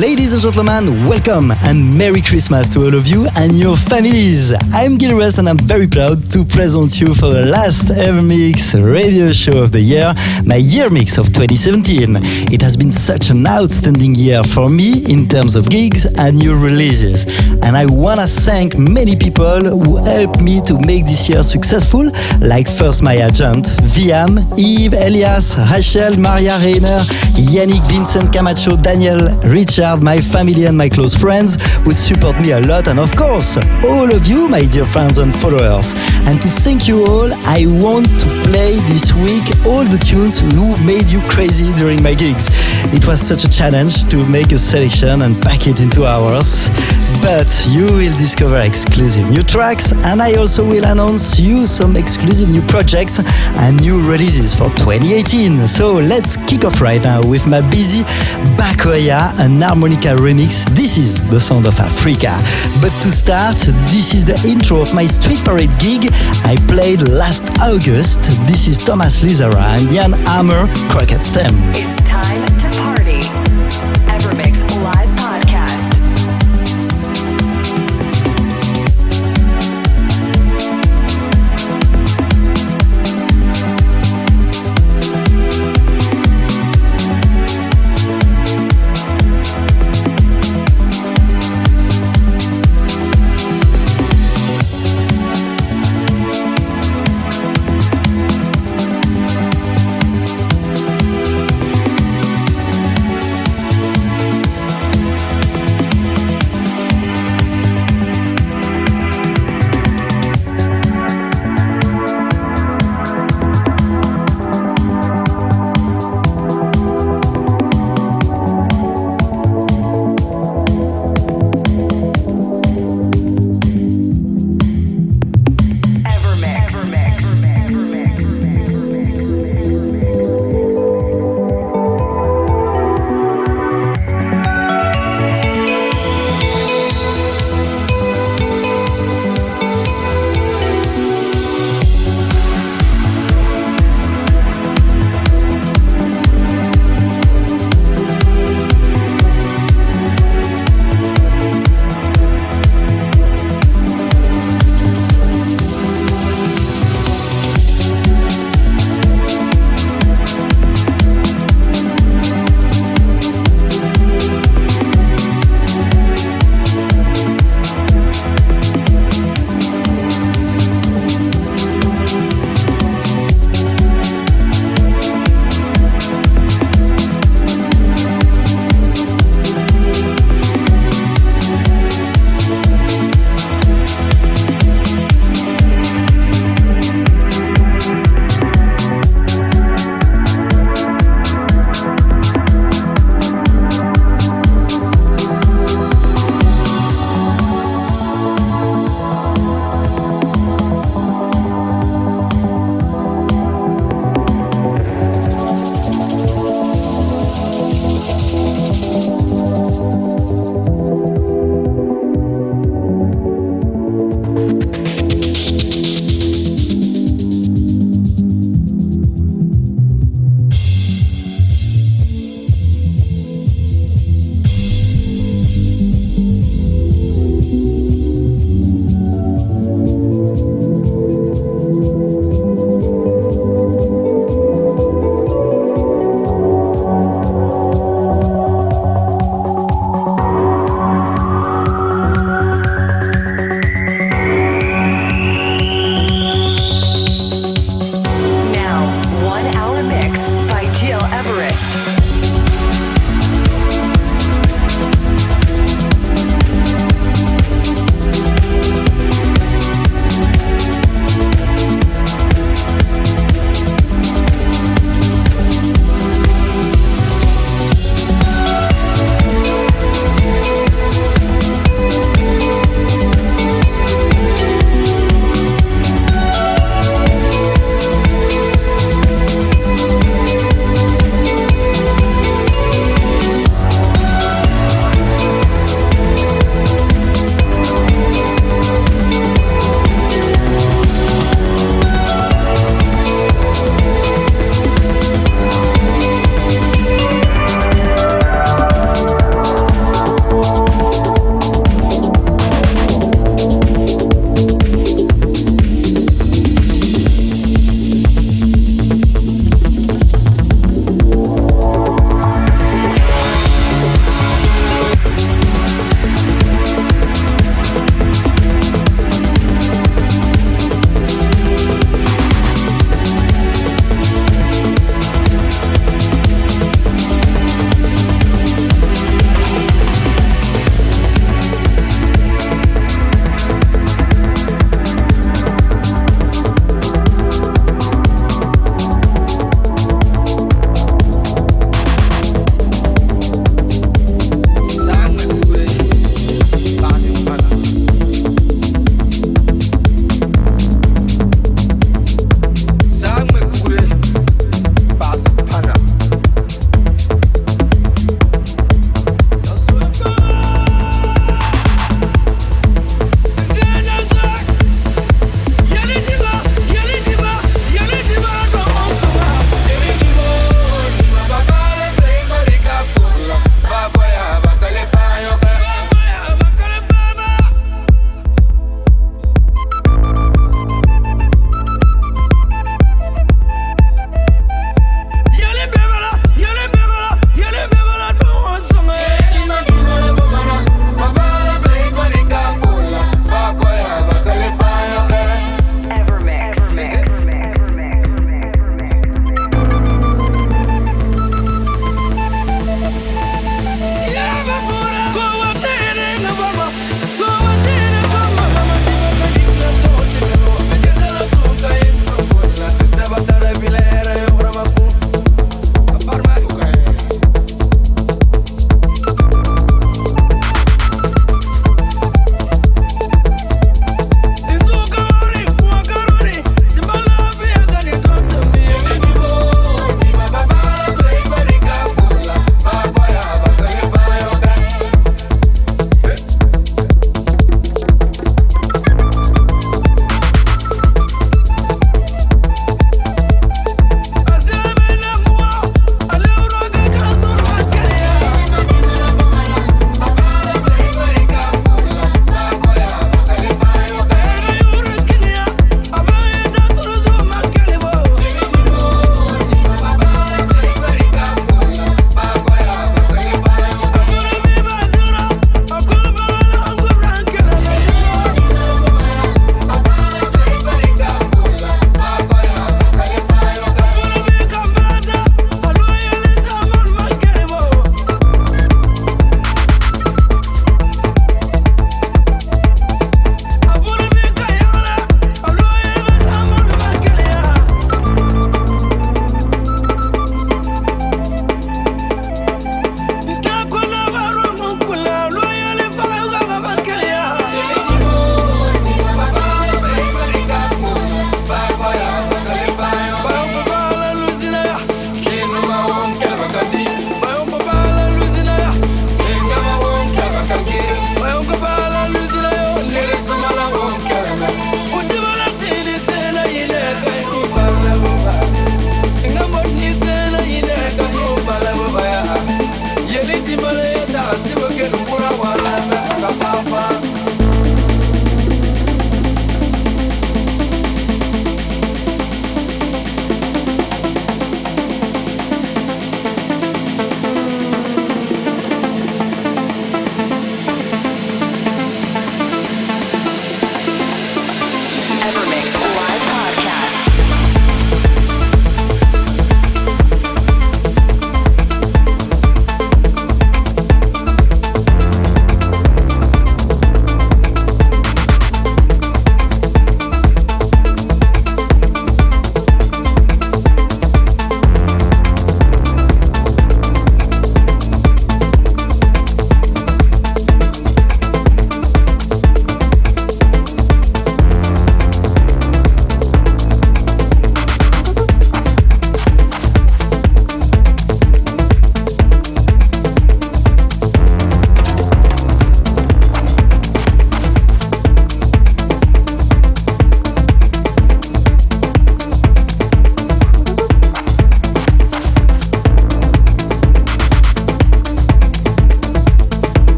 Ladies and gentlemen, welcome and Merry Christmas to all of you and your families. I'm Gil Everest and I'm very proud to present you for the last ever mix radio show of the year, my year mix of 2017. It has been such an outstanding year for me in terms of gigs and new releases. And I wanna thank many people who helped me to make this year successful, like first my agent, Viam, Yves, Elias, Rachel, Maria Reiner, Yannick, Vincent Camacho, Daniel, Richard, my family and my close friends who support me a lot, and of course, all of you, my dear friends and followers. And to thank you all, I want to play this week all the tunes who made you crazy during my gigs. It was such a challenge to make a selection and pack it into hours, but you will discover exclusive new tracks, and I also will announce you some exclusive new projects and new releases for 2018. So let's kick off right now with my busy Bakoya and harmonica remix. This is the sound of Africa. But to start, this is the intro of my Street Parade gig I played last August. This is Thomas Lizzara and Jan Hammer Crockett's Theme. It's time to party.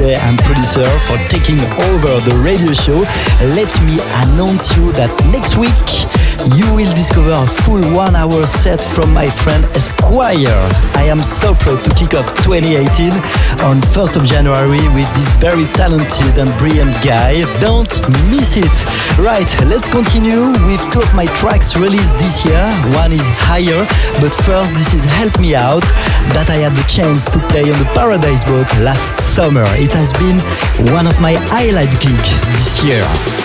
And producer for taking over the radio show. Let me announce you that next week you will discover a full one hour set from my friend Esquire. I am so proud to kick off 2018 on 1st of January with this very talented and brilliant guy. Don't miss it. Right, let's continue with two of my tracks released this year. One is Higher, but first this is Help Me Out that I had the chance to play on the Paradise Boat last summer. It has been one of my highlight gigs this year.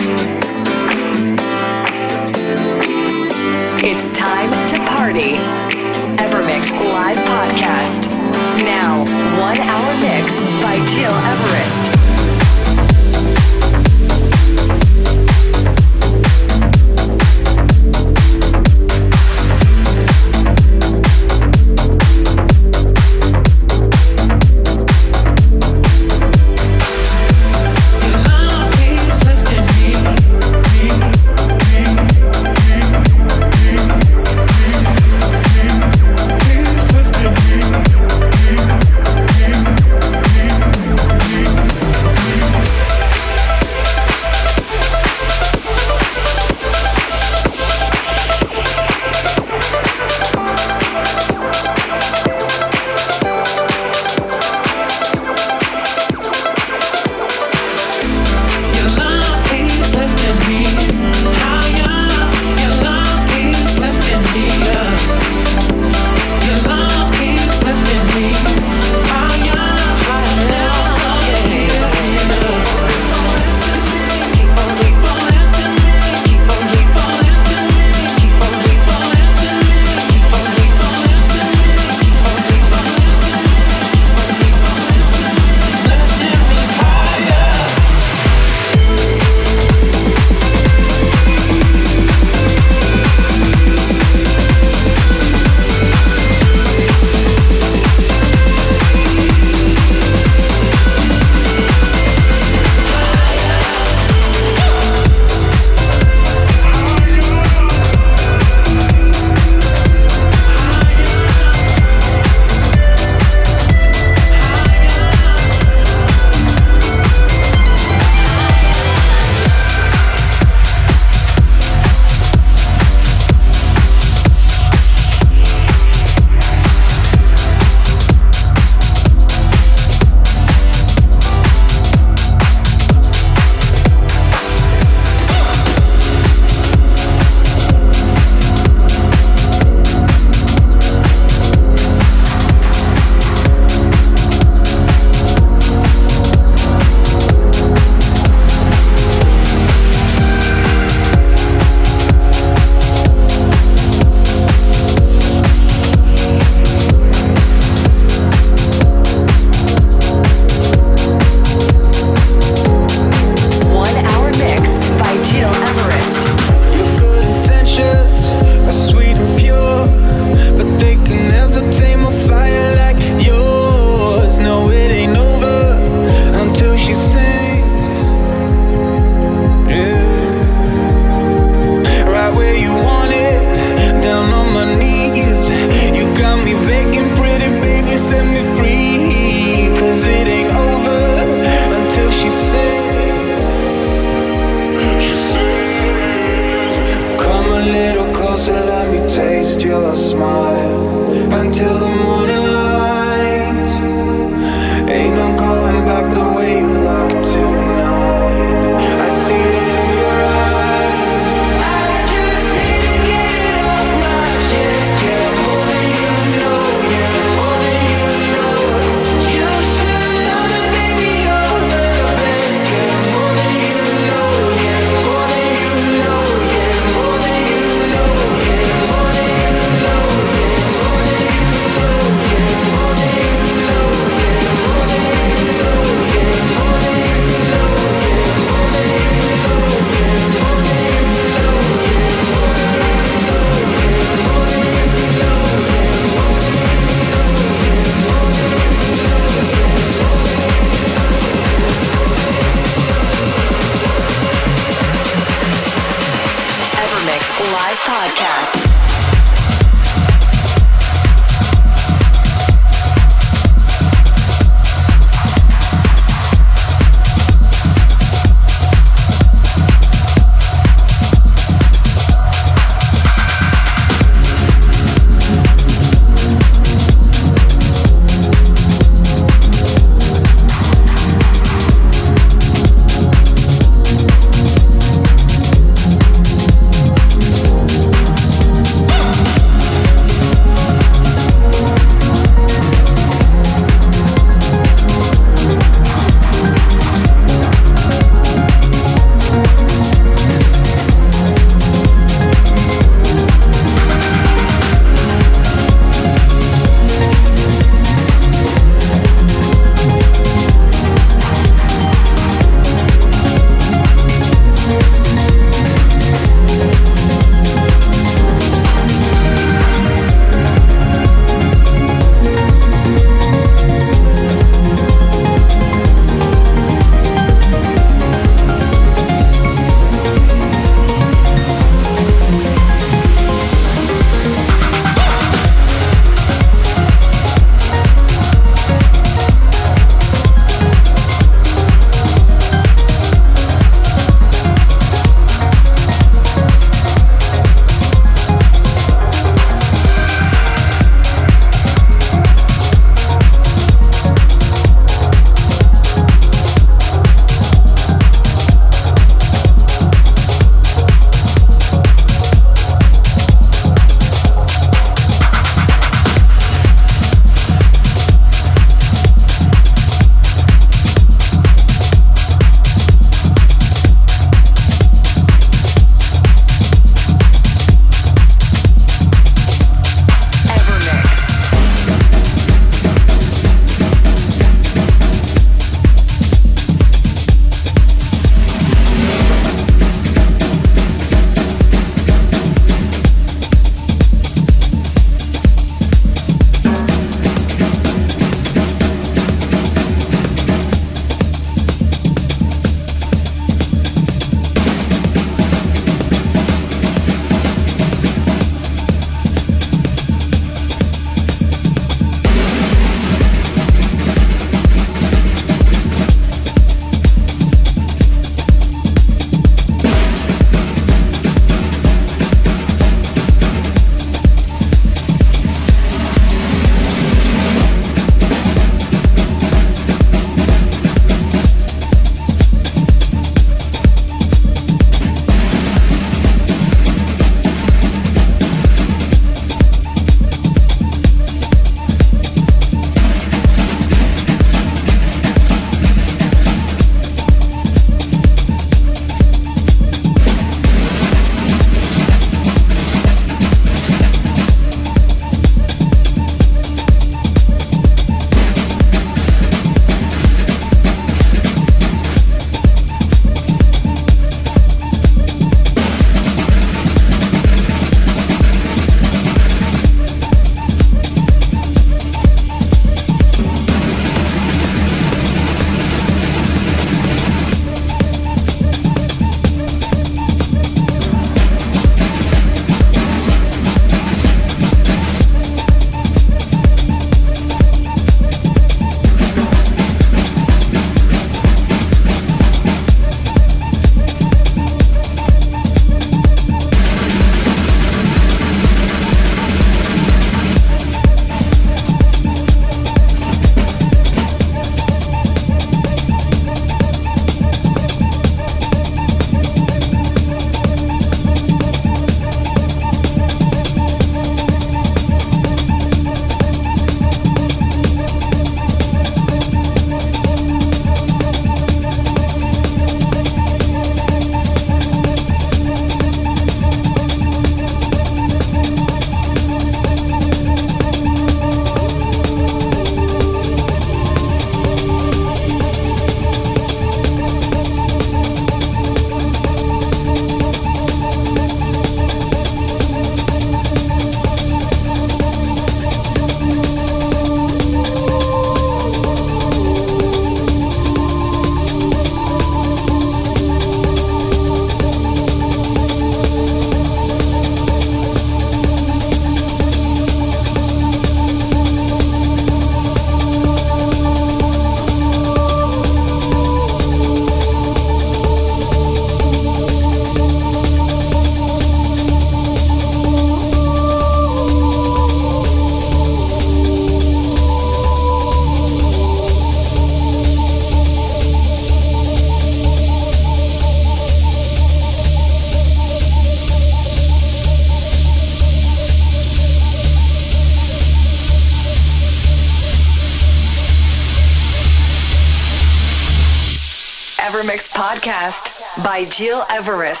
Gil Everest.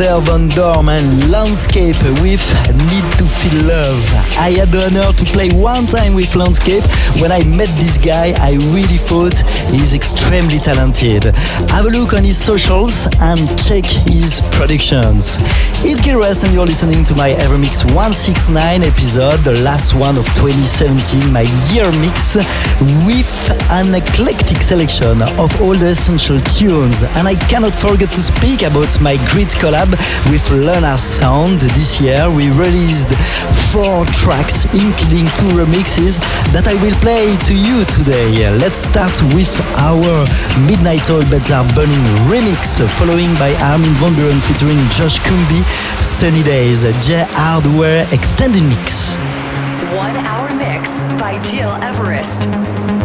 Sander Van Doorn and I had the honor to play one time with Landscape. When I met this guy, I really thought he's extremely talented. Have a look on his socials and check his productions. It's Gil Everest and you're listening to my Evermix 169 episode, the last one of 2017, my year mix, with an eclectic selection of all the essential tunes. And I cannot forget to speak about my great collab with Luna Sound. This year we released four tracks, including two remixes that I will play to you today. Let's start with our Midnight Oil Beds Are Burning remix, following by Armin Van Buuren featuring Josh Cumbee, Sunny Days, Jay Hardway Extended Mix. One hour mix by Gil Everest.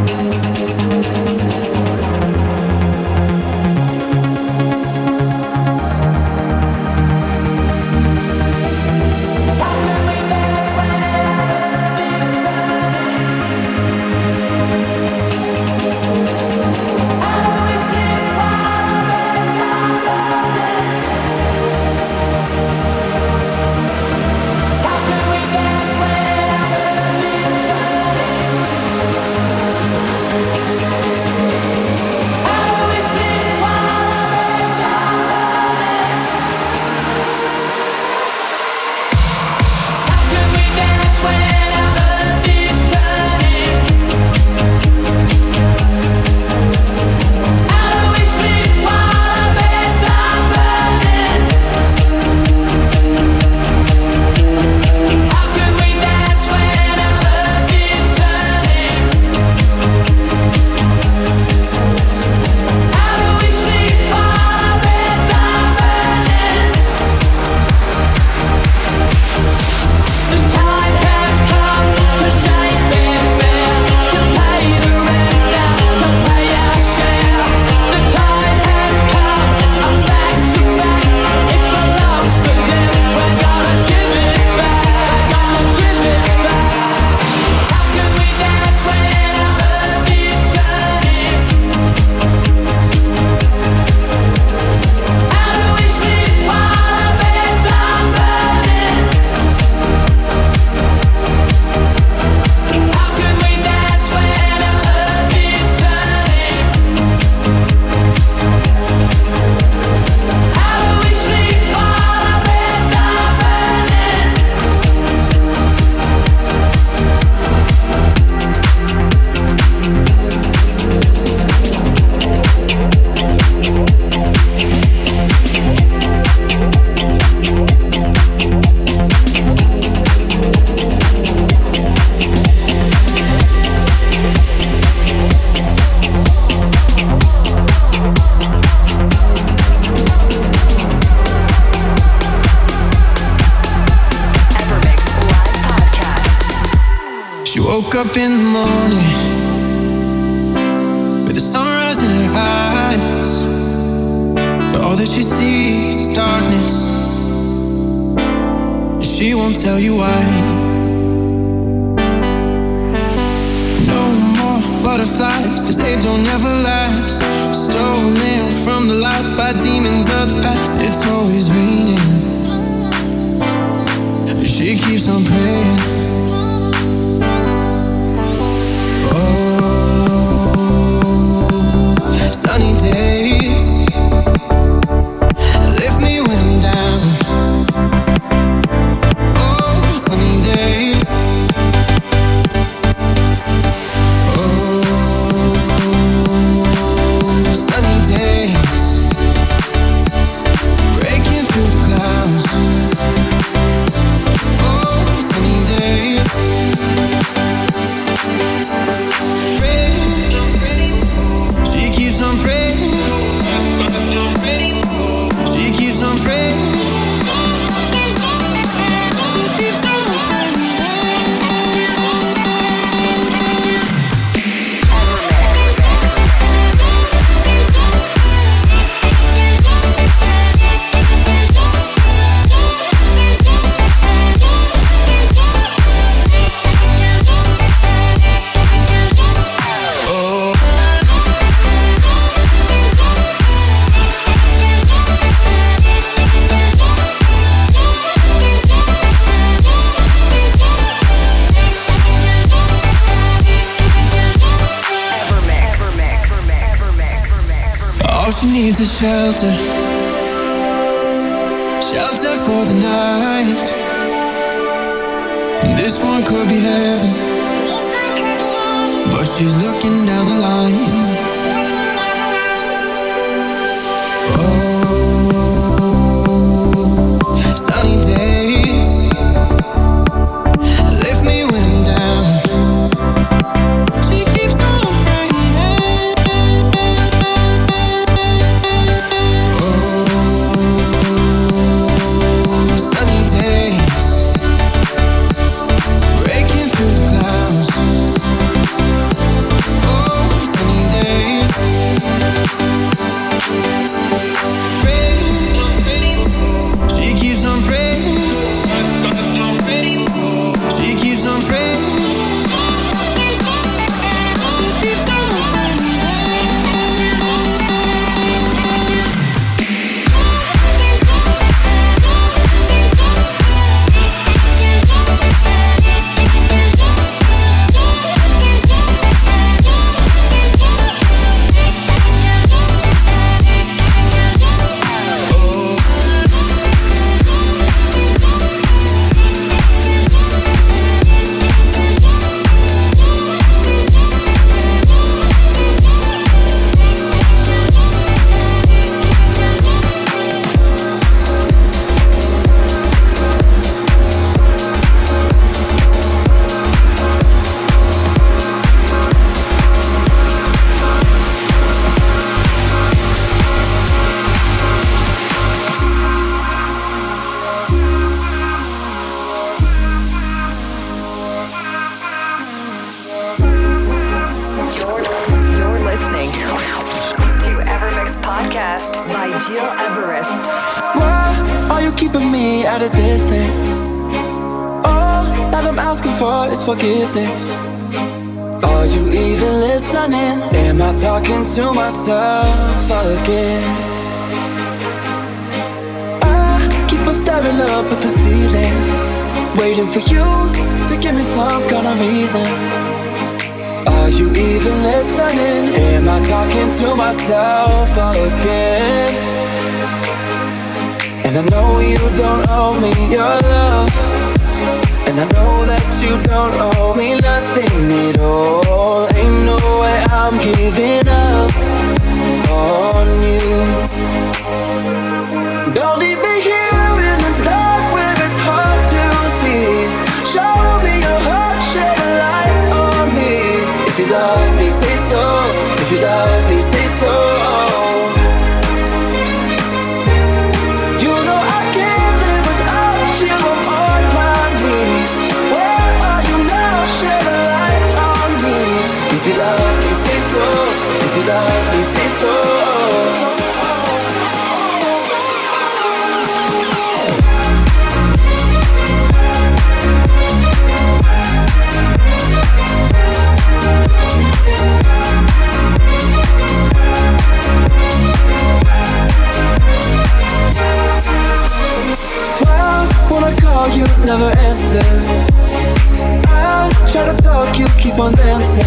one dancing.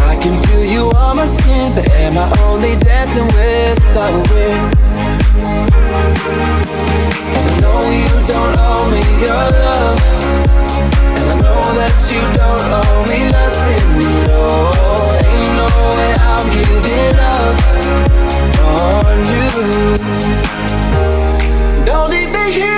I can feel you on my skin, but am I only dancing with the wind? And I know you don't owe me your love, and I know that you don't owe me nothing at all. Ain't no way I'm giving up on you. Don't leave me here.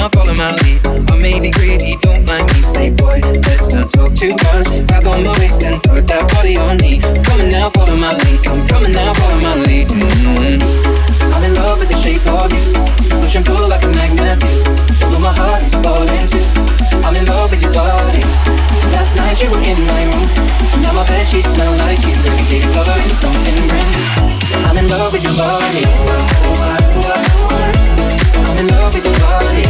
now follow my lead. I may be crazy, don't mind me. Say, boy, let's not talk too much. Grab on my waist and put that body on me. I'm coming now, follow my lead. I'm coming now, follow my lead. Mm-hmm. I'm in love with the shape of you. Push and pull like a magnet. Although my heart is falling too. I'm in love with your body. Last night you were in my room. Now my bed sheets smell like you. Every day discovering something brand new. I'm in love with your body. I'm in love with your body.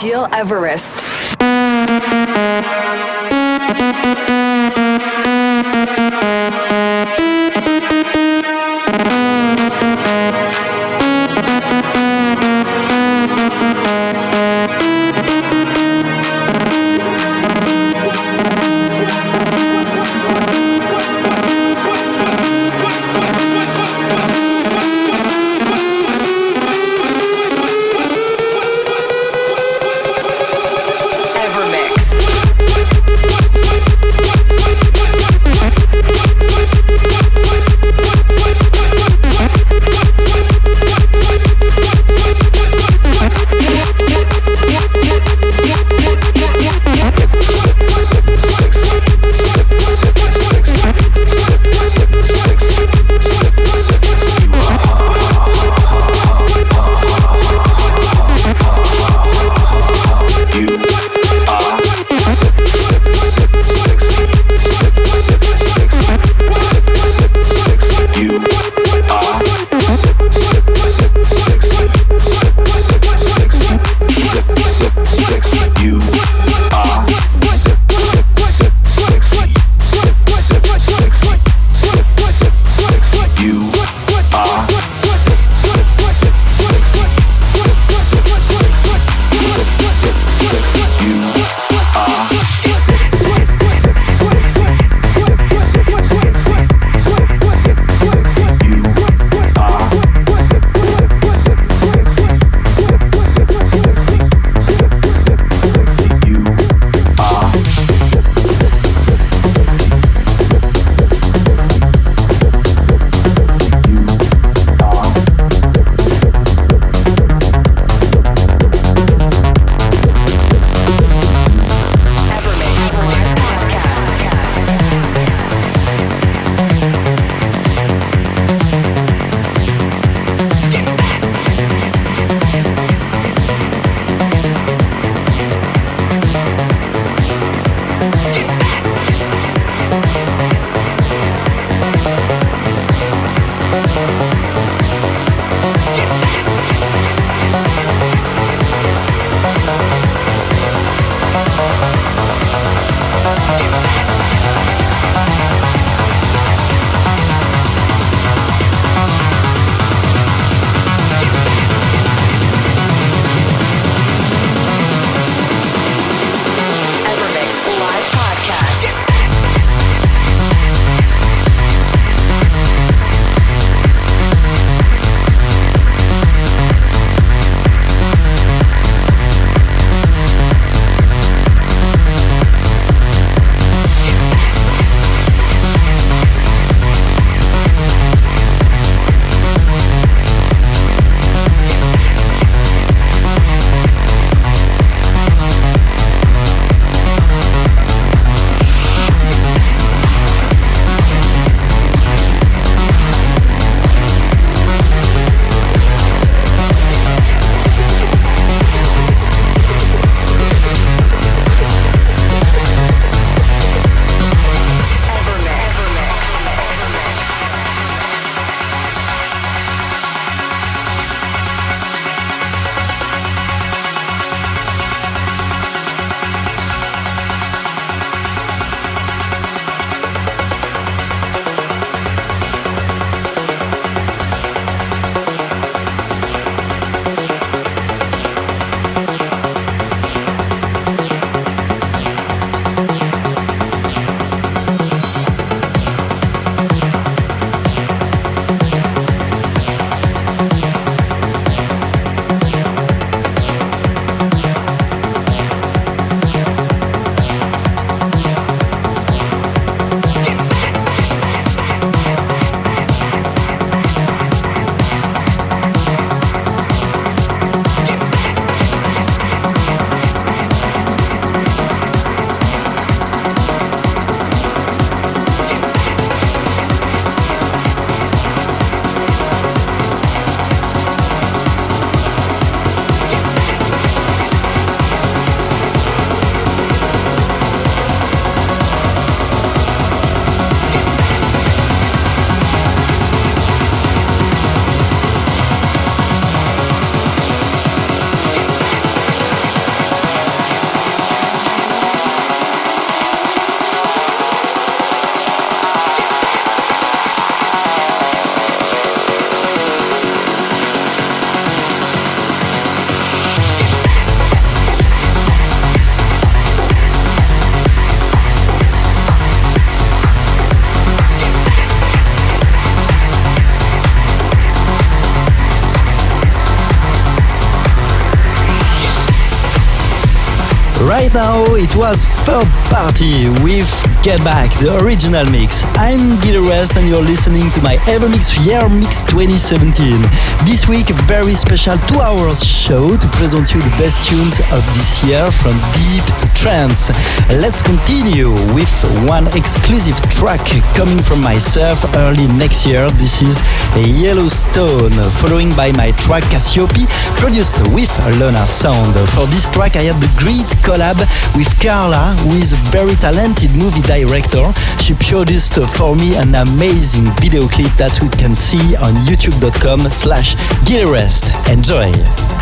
Gil Everest. Right now, it was third party with Get Back, the original mix. I'm Gil Everest and you're listening to my Evermix Year Mix 2017. This week, a very special two hours show to present you the best tunes of this year from deep to trance. Let's continue with one exclusive track coming from myself early next year. This is Yellowstone, following by my track Cassiope, produced with Lunar Sound. For this track, I had the great collab with Carla, who is a very talented movie director. She produced for me an amazing video clip that we can see on youtube.com slash Gilrest. Enjoy!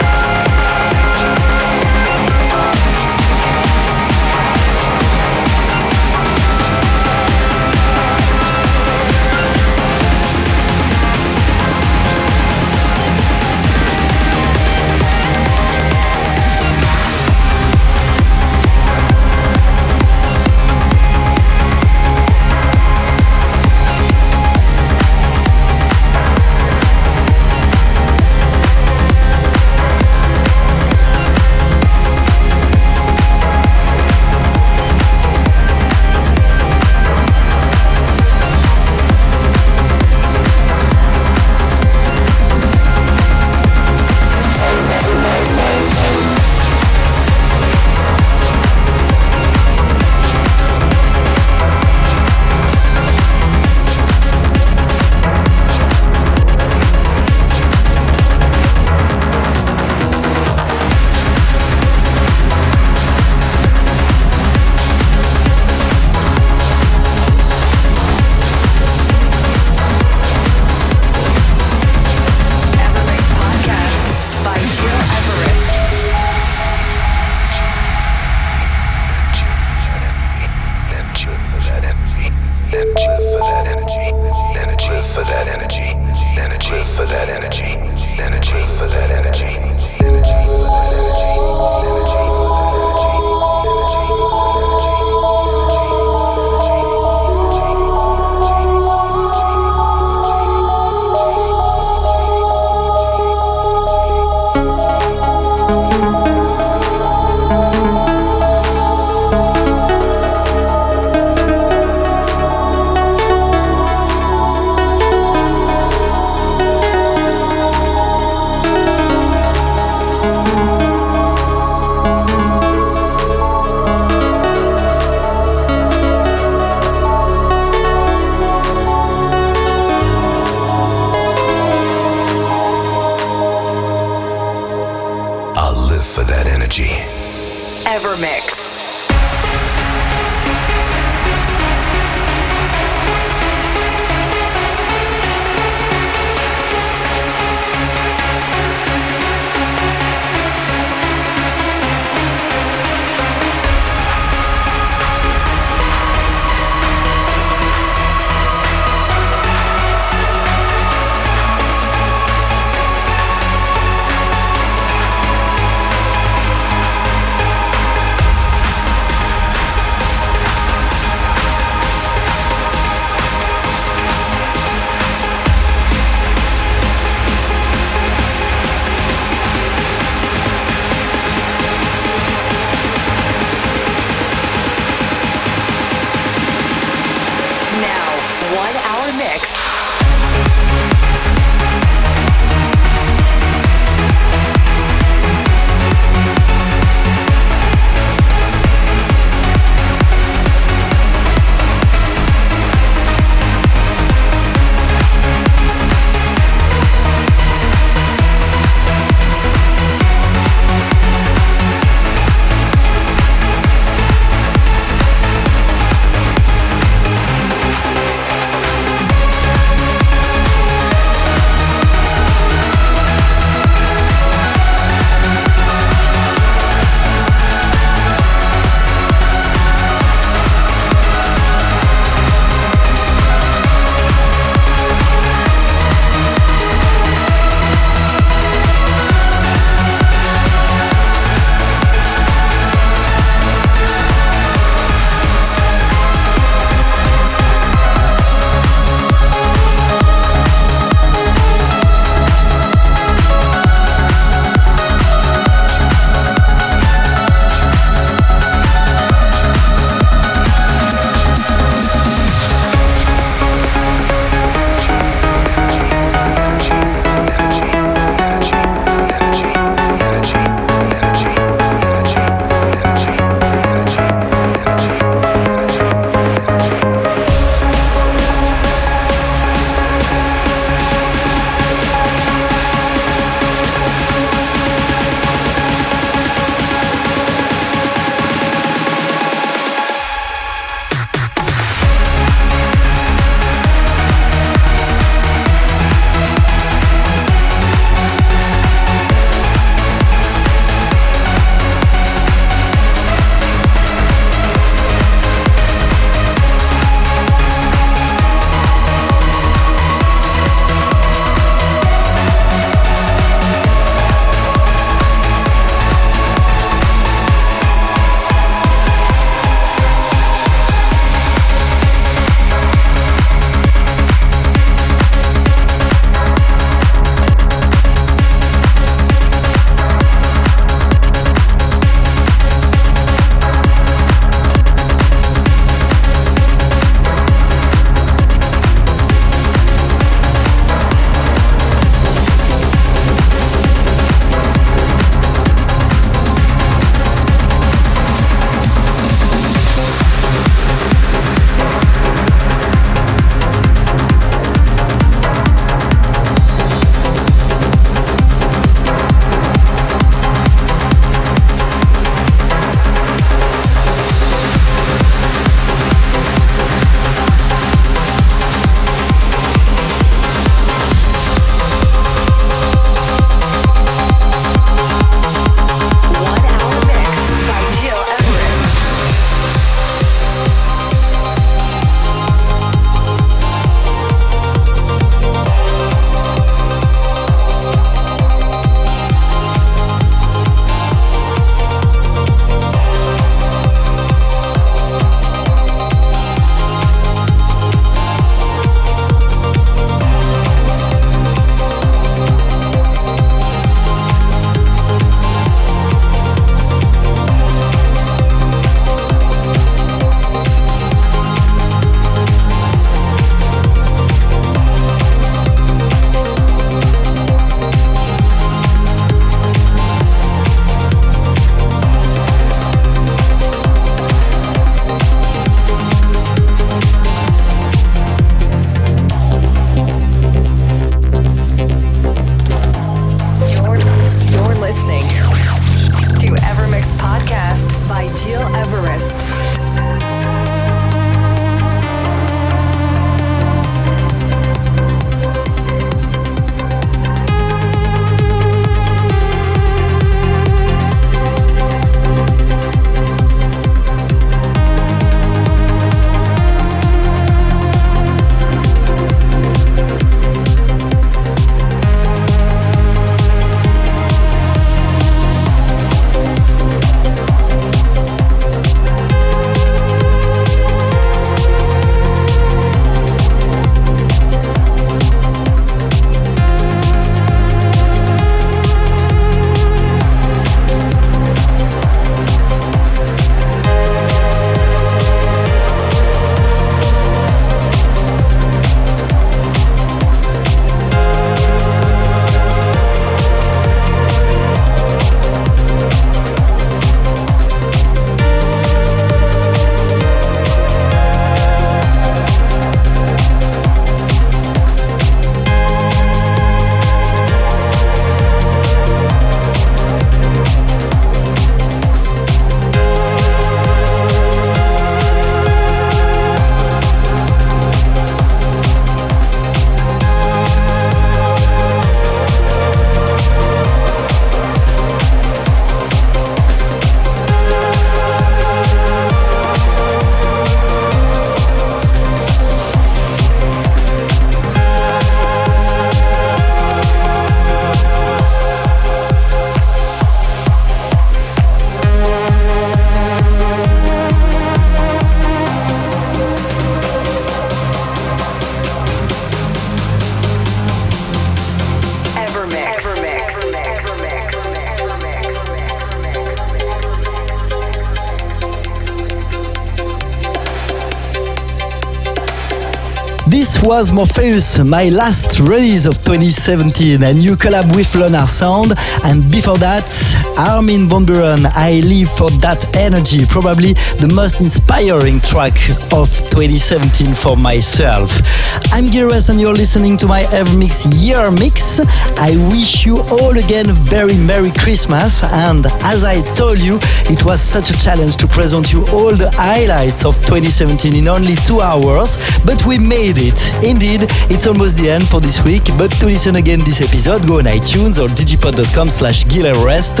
Was Morpheus, my last release of 2017, a new collab with Lunar Sound, and before that, Armin Van Buuren, I Live for That Energy, probably the most inspiring track of 2017 for myself. I'm Gil Everest and you're listening to my Evermix Year Mix. I wish you all again very Merry Christmas, and as I told you, it was such a challenge to present you all the highlights of 2017 in only two hours, but we made it. Indeed, it's almost the end for this week, but to listen again this episode, go on iTunes or digipod.com slash Rest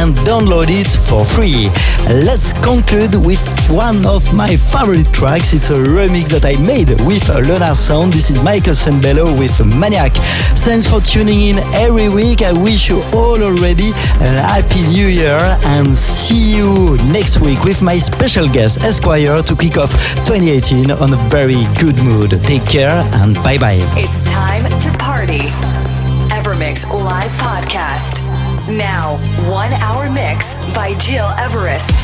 and download it for free. Let's conclude with one of my favorite tracks. It's a remix that I made with Lunar Sound. This is Michael Sembello with Maniac. Thanks for tuning in every week. I wish you all already a happy new year and see you next week with my special guest Esquire to kick off 2018 on a very good mood. Take care and bye bye. It's time to party. Evermix Live Podcast. Now, one hour mix by Gil Everest.